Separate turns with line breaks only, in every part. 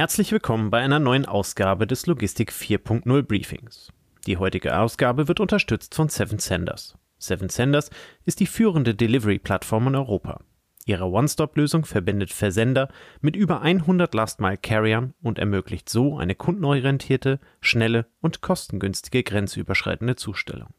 Herzlich willkommen bei einer neuen Ausgabe des Logistik 4.0 Briefings. Die heutige Ausgabe wird unterstützt von Seven Senders. Seven Senders ist die führende Delivery-Plattform in Europa. Ihre One-Stop-Lösung verbindet Versender mit über 100 Last-Mile-Carriern und ermöglicht so eine kundenorientierte, schnelle und kostengünstige grenzüberschreitende Zustellung.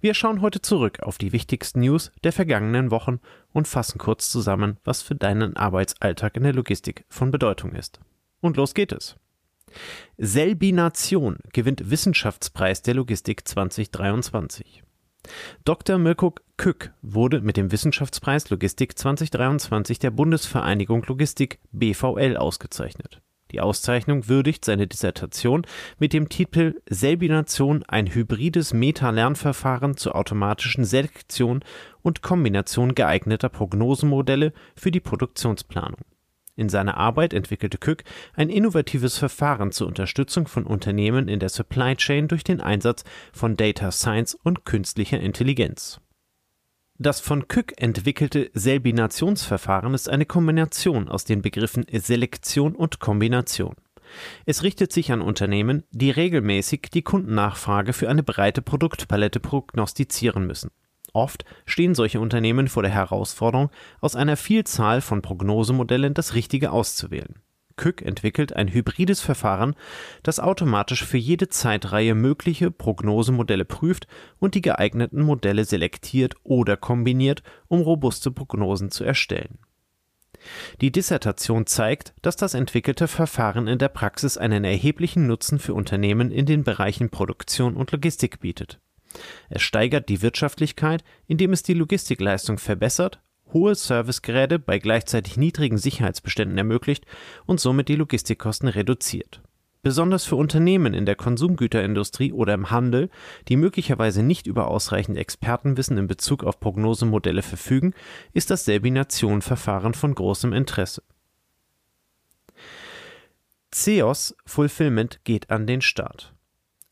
Wir schauen heute zurück auf die wichtigsten News der vergangenen Wochen und fassen kurz zusammen, was für deinen Arbeitsalltag in der Logistik von Bedeutung ist. Und los geht es. Selbination gewinnt Wissenschaftspreis der Logistik 2023. Dr. Mirko Kück wurde mit dem Wissenschaftspreis Logistik 2023 der Bundesvereinigung Logistik BVL ausgezeichnet. Die Auszeichnung würdigt seine Dissertation mit dem Titel Selbination ein hybrides Meta-Lernverfahren zur automatischen Selektion und Kombination geeigneter Prognosemodelle für die Produktionsplanung. In seiner Arbeit entwickelte Kück ein innovatives Verfahren zur Unterstützung von Unternehmen in der Supply Chain durch den Einsatz von Data Science und künstlicher Intelligenz. Das von Kück entwickelte Selbinationsverfahren ist eine Kombination aus den Begriffen Selektion und Kombination. Es richtet sich an Unternehmen, die regelmäßig die Kundennachfrage für eine breite Produktpalette prognostizieren müssen. Oft stehen solche Unternehmen vor der Herausforderung, aus einer Vielzahl von Prognosemodellen das Richtige auszuwählen. Kück entwickelt ein hybrides Verfahren, das automatisch für jede Zeitreihe mögliche Prognosemodelle prüft und die geeigneten Modelle selektiert oder kombiniert, um robuste Prognosen zu erstellen. Die Dissertation zeigt, dass das entwickelte Verfahren in der Praxis einen erheblichen Nutzen für Unternehmen in den Bereichen Produktion und Logistik bietet. Es steigert die Wirtschaftlichkeit, indem es die Logistikleistung verbessert hohe Servicegeräte bei gleichzeitig niedrigen Sicherheitsbeständen ermöglicht und somit die Logistikkosten reduziert. Besonders für Unternehmen in der Konsumgüterindustrie oder im Handel, die möglicherweise nicht über ausreichend Expertenwissen in Bezug auf Prognosemodelle verfügen, ist das Selbination-Verfahren von großem Interesse. CEOS Fulfillment geht an den Start.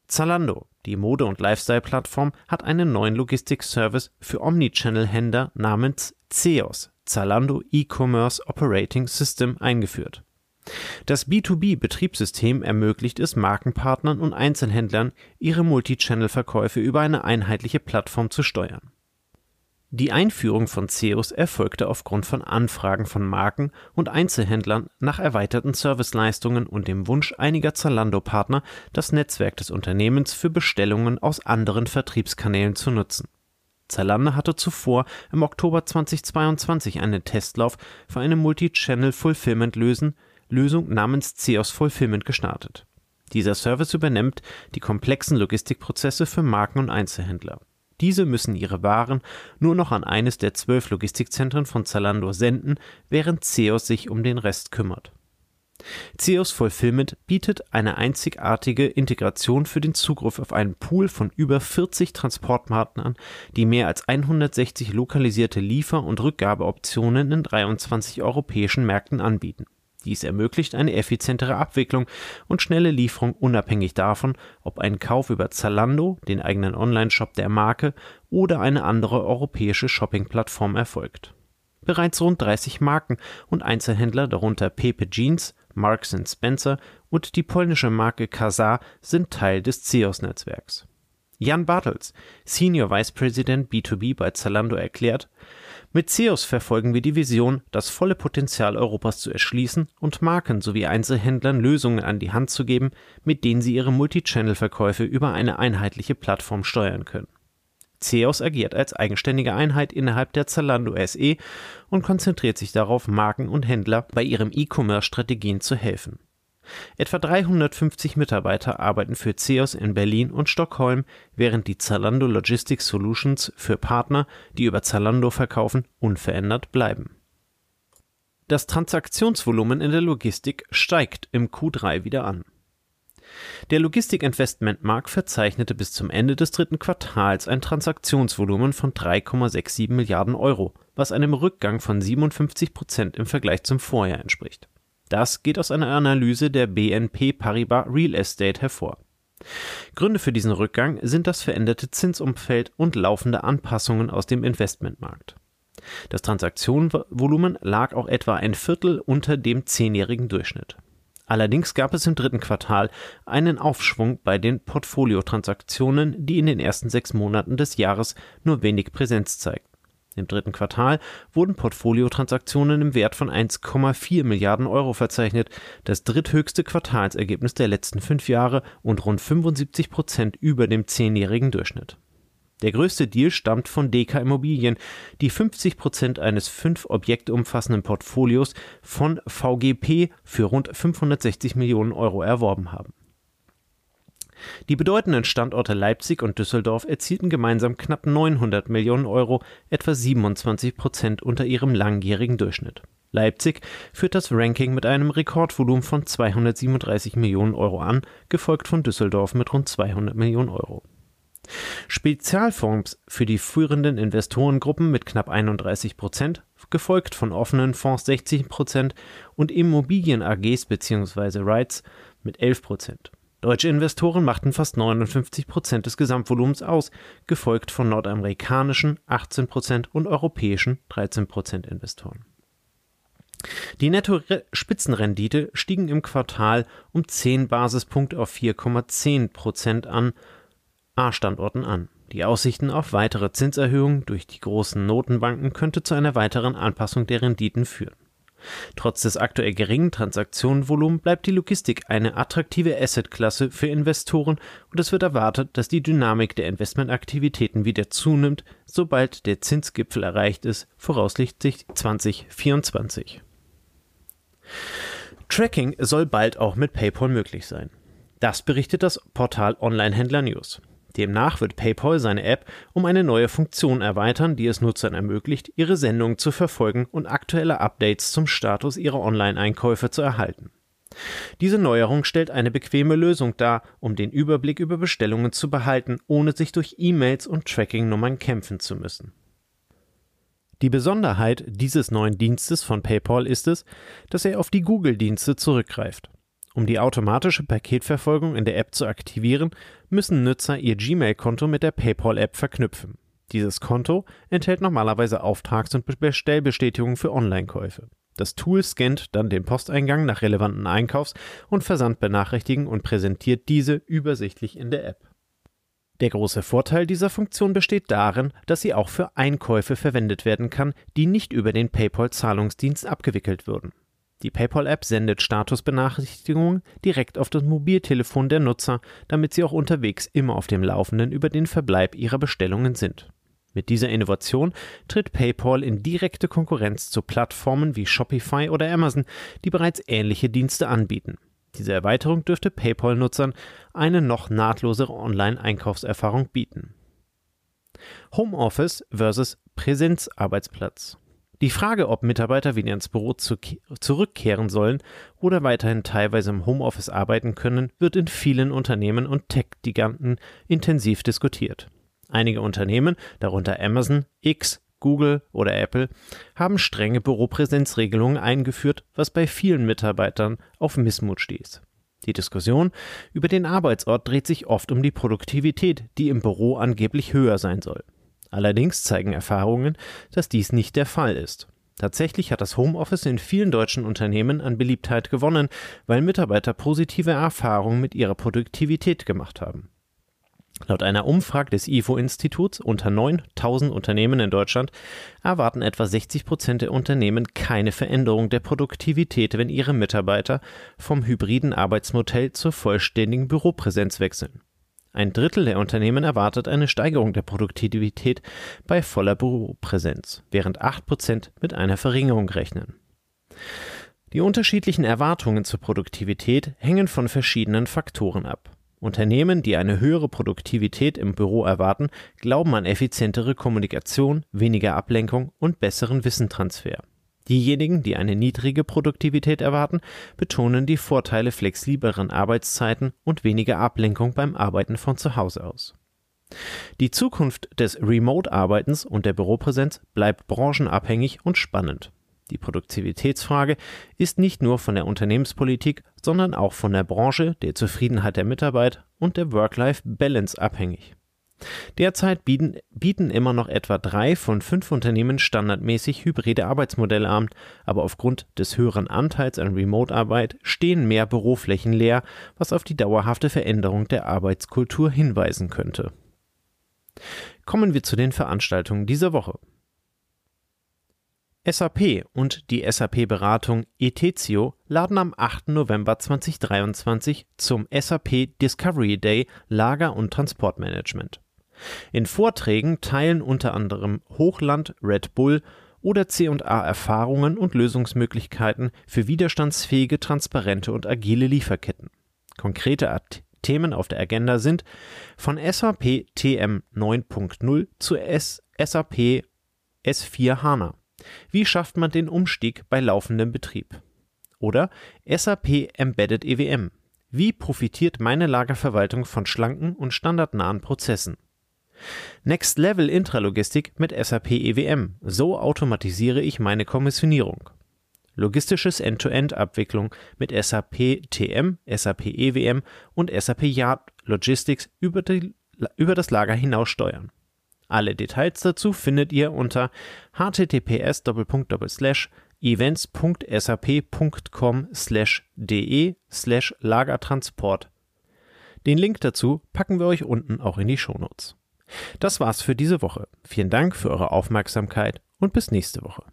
Zalando, die Mode- und Lifestyle-Plattform, hat einen neuen Logistikservice für Omnichannel-Händler namens CEOS, Zalando E-Commerce Operating System, eingeführt. Das B2B-Betriebssystem ermöglicht es Markenpartnern und Einzelhändlern, ihre Multichannel-Verkäufe über eine einheitliche Plattform zu steuern. Die Einführung von CEOS erfolgte aufgrund von Anfragen von Marken und Einzelhändlern nach erweiterten Serviceleistungen und dem Wunsch einiger Zalando-Partner, das Netzwerk des Unternehmens für Bestellungen aus anderen Vertriebskanälen zu nutzen. Zalando hatte zuvor im Oktober 2022 einen Testlauf für eine Multi-Channel-Fulfillment-Lösung namens CEOS Fulfillment gestartet. Dieser Service übernimmt die komplexen Logistikprozesse für Marken und Einzelhändler. Diese müssen ihre Waren nur noch an eines der zwölf Logistikzentren von Zalando senden, während Ceos sich um den Rest kümmert. Ceos Fulfillment bietet eine einzigartige Integration für den Zugriff auf einen Pool von über 40 Transportpartnern, die mehr als 160 lokalisierte Liefer- und Rückgabeoptionen in 23 europäischen Märkten anbieten dies ermöglicht eine effizientere Abwicklung und schnelle Lieferung unabhängig davon, ob ein Kauf über Zalando, den eigenen Onlineshop der Marke oder eine andere europäische Shoppingplattform erfolgt. Bereits rund 30 Marken und Einzelhändler, darunter Pepe Jeans, Marks Spencer und die polnische Marke Kazar sind Teil des CEOS-Netzwerks. Jan Bartels, Senior Vice President B2B bei Zalando, erklärt, mit CEOS verfolgen wir die Vision, das volle Potenzial Europas zu erschließen und Marken sowie Einzelhändlern Lösungen an die Hand zu geben, mit denen sie ihre Multichannel-Verkäufe über eine einheitliche Plattform steuern können. CEOS agiert als eigenständige Einheit innerhalb der Zalando SE und konzentriert sich darauf, Marken und Händler bei ihren E-Commerce-Strategien zu helfen. Etwa 350 Mitarbeiter arbeiten für CEOS in Berlin und Stockholm, während die Zalando Logistics Solutions für Partner, die über Zalando verkaufen, unverändert bleiben. Das Transaktionsvolumen in der Logistik steigt im Q3 wieder an. Der Logistik-Investmentmarkt verzeichnete bis zum Ende des dritten Quartals ein Transaktionsvolumen von 3,67 Milliarden Euro, was einem Rückgang von 57 Prozent im Vergleich zum Vorjahr entspricht. Das geht aus einer Analyse der BNP Paribas Real Estate hervor. Gründe für diesen Rückgang sind das veränderte Zinsumfeld und laufende Anpassungen aus dem Investmentmarkt. Das Transaktionsvolumen lag auch etwa ein Viertel unter dem zehnjährigen Durchschnitt. Allerdings gab es im dritten Quartal einen Aufschwung bei den Portfoliotransaktionen, die in den ersten sechs Monaten des Jahres nur wenig Präsenz zeigten. Im dritten Quartal wurden Portfoliotransaktionen im Wert von 1,4 Milliarden Euro verzeichnet, das dritthöchste Quartalsergebnis der letzten fünf Jahre und rund 75 Prozent über dem zehnjährigen Durchschnitt. Der größte Deal stammt von DK Immobilien, die 50 Prozent eines fünf Objekte umfassenden Portfolios von VGP für rund 560 Millionen Euro erworben haben. Die bedeutenden Standorte Leipzig und Düsseldorf erzielten gemeinsam knapp 900 Millionen Euro, etwa 27 Prozent unter ihrem langjährigen Durchschnitt. Leipzig führt das Ranking mit einem Rekordvolumen von 237 Millionen Euro an, gefolgt von Düsseldorf mit rund 200 Millionen Euro. Spezialfonds für die führenden Investorengruppen mit knapp 31 Prozent, gefolgt von offenen Fonds 60 Prozent und Immobilien AGs bzw. REITs mit 11 Prozent. Deutsche Investoren machten fast 59 Prozent des Gesamtvolumens aus, gefolgt von nordamerikanischen 18 Prozent und europäischen 13 Prozent Investoren. Die Netto-Spitzenrendite stiegen im Quartal um 10 Basispunkte auf 4,10 Prozent an A-Standorten an. Die Aussichten auf weitere Zinserhöhungen durch die großen Notenbanken könnte zu einer weiteren Anpassung der Renditen führen. Trotz des aktuell geringen Transaktionenvolumens bleibt die Logistik eine attraktive Assetklasse für Investoren und es wird erwartet, dass die Dynamik der Investmentaktivitäten wieder zunimmt, sobald der Zinsgipfel erreicht ist, voraussichtlich 2024. Tracking soll bald auch mit PayPal möglich sein. Das berichtet das Portal Onlinehändler News. Demnach wird PayPal seine App um eine neue Funktion erweitern, die es Nutzern ermöglicht, ihre Sendungen zu verfolgen und aktuelle Updates zum Status ihrer Online-Einkäufe zu erhalten. Diese Neuerung stellt eine bequeme Lösung dar, um den Überblick über Bestellungen zu behalten, ohne sich durch E-Mails und Tracking-Nummern kämpfen zu müssen. Die Besonderheit dieses neuen Dienstes von PayPal ist es, dass er auf die Google-Dienste zurückgreift. Um die automatische Paketverfolgung in der App zu aktivieren, müssen Nutzer ihr Gmail-Konto mit der PayPal-App verknüpfen. Dieses Konto enthält normalerweise Auftrags- und Bestellbestätigungen für Online-Käufe. Das Tool scannt dann den Posteingang nach relevanten Einkaufs- und Versandbenachrichtigungen und präsentiert diese übersichtlich in der App. Der große Vorteil dieser Funktion besteht darin, dass sie auch für Einkäufe verwendet werden kann, die nicht über den PayPal-Zahlungsdienst abgewickelt würden. Die PayPal-App sendet Statusbenachrichtigungen direkt auf das Mobiltelefon der Nutzer, damit sie auch unterwegs immer auf dem Laufenden über den Verbleib ihrer Bestellungen sind. Mit dieser Innovation tritt PayPal in direkte Konkurrenz zu Plattformen wie Shopify oder Amazon, die bereits ähnliche Dienste anbieten. Diese Erweiterung dürfte PayPal-Nutzern eine noch nahtlosere Online-Einkaufserfahrung bieten. Homeoffice versus Präsenzarbeitsplatz. Die Frage, ob Mitarbeiter wieder ins Büro zu zurückkehren sollen oder weiterhin teilweise im Homeoffice arbeiten können, wird in vielen Unternehmen und Tech-Giganten intensiv diskutiert. Einige Unternehmen, darunter Amazon, X, Google oder Apple, haben strenge Büropräsenzregelungen eingeführt, was bei vielen Mitarbeitern auf Missmut stieß. Die Diskussion über den Arbeitsort dreht sich oft um die Produktivität, die im Büro angeblich höher sein soll. Allerdings zeigen Erfahrungen, dass dies nicht der Fall ist. Tatsächlich hat das Homeoffice in vielen deutschen Unternehmen an Beliebtheit gewonnen, weil Mitarbeiter positive Erfahrungen mit ihrer Produktivität gemacht haben. Laut einer Umfrage des IFO-Instituts unter 9000 Unternehmen in Deutschland erwarten etwa 60 Prozent der Unternehmen keine Veränderung der Produktivität, wenn ihre Mitarbeiter vom hybriden Arbeitsmodell zur vollständigen Büropräsenz wechseln. Ein Drittel der Unternehmen erwartet eine Steigerung der Produktivität bei voller Büropräsenz, während 8% mit einer Verringerung rechnen. Die unterschiedlichen Erwartungen zur Produktivität hängen von verschiedenen Faktoren ab. Unternehmen, die eine höhere Produktivität im Büro erwarten, glauben an effizientere Kommunikation, weniger Ablenkung und besseren Wissentransfer. Diejenigen, die eine niedrige Produktivität erwarten, betonen die Vorteile flexibleren Arbeitszeiten und weniger Ablenkung beim Arbeiten von zu Hause aus. Die Zukunft des Remote-Arbeitens und der Büropräsenz bleibt branchenabhängig und spannend. Die Produktivitätsfrage ist nicht nur von der Unternehmenspolitik, sondern auch von der Branche, der Zufriedenheit der Mitarbeit und der Work-Life-Balance abhängig. Derzeit bieten, bieten immer noch etwa drei von fünf Unternehmen standardmäßig hybride Arbeitsmodelle an, aber aufgrund des höheren Anteils an Remote-Arbeit stehen mehr Büroflächen leer, was auf die dauerhafte Veränderung der Arbeitskultur hinweisen könnte. Kommen wir zu den Veranstaltungen dieser Woche. SAP und die SAP-Beratung Etezio laden am 8. November 2023 zum SAP Discovery Day Lager- und Transportmanagement. In Vorträgen teilen unter anderem Hochland, Red Bull oder C&A Erfahrungen und Lösungsmöglichkeiten für widerstandsfähige, transparente und agile Lieferketten. Konkrete Themen auf der Agenda sind von SAP TM 9.0 zu SAP S4 HANA wie schafft man den Umstieg bei laufendem Betrieb? Oder SAP Embedded EWM. Wie profitiert meine Lagerverwaltung von schlanken und standardnahen Prozessen? Next Level Intralogistik mit SAP EWM. So automatisiere ich meine Kommissionierung. Logistisches End-to-End-Abwicklung mit SAP TM, SAP EWM und SAP Yard Logistics über, die, über das Lager hinaus steuern. Alle Details dazu findet ihr unter https events.sap.com de lagertransport. Den Link dazu packen wir euch unten auch in die Shownotes. Das war's für diese Woche. Vielen Dank für eure Aufmerksamkeit und bis nächste Woche.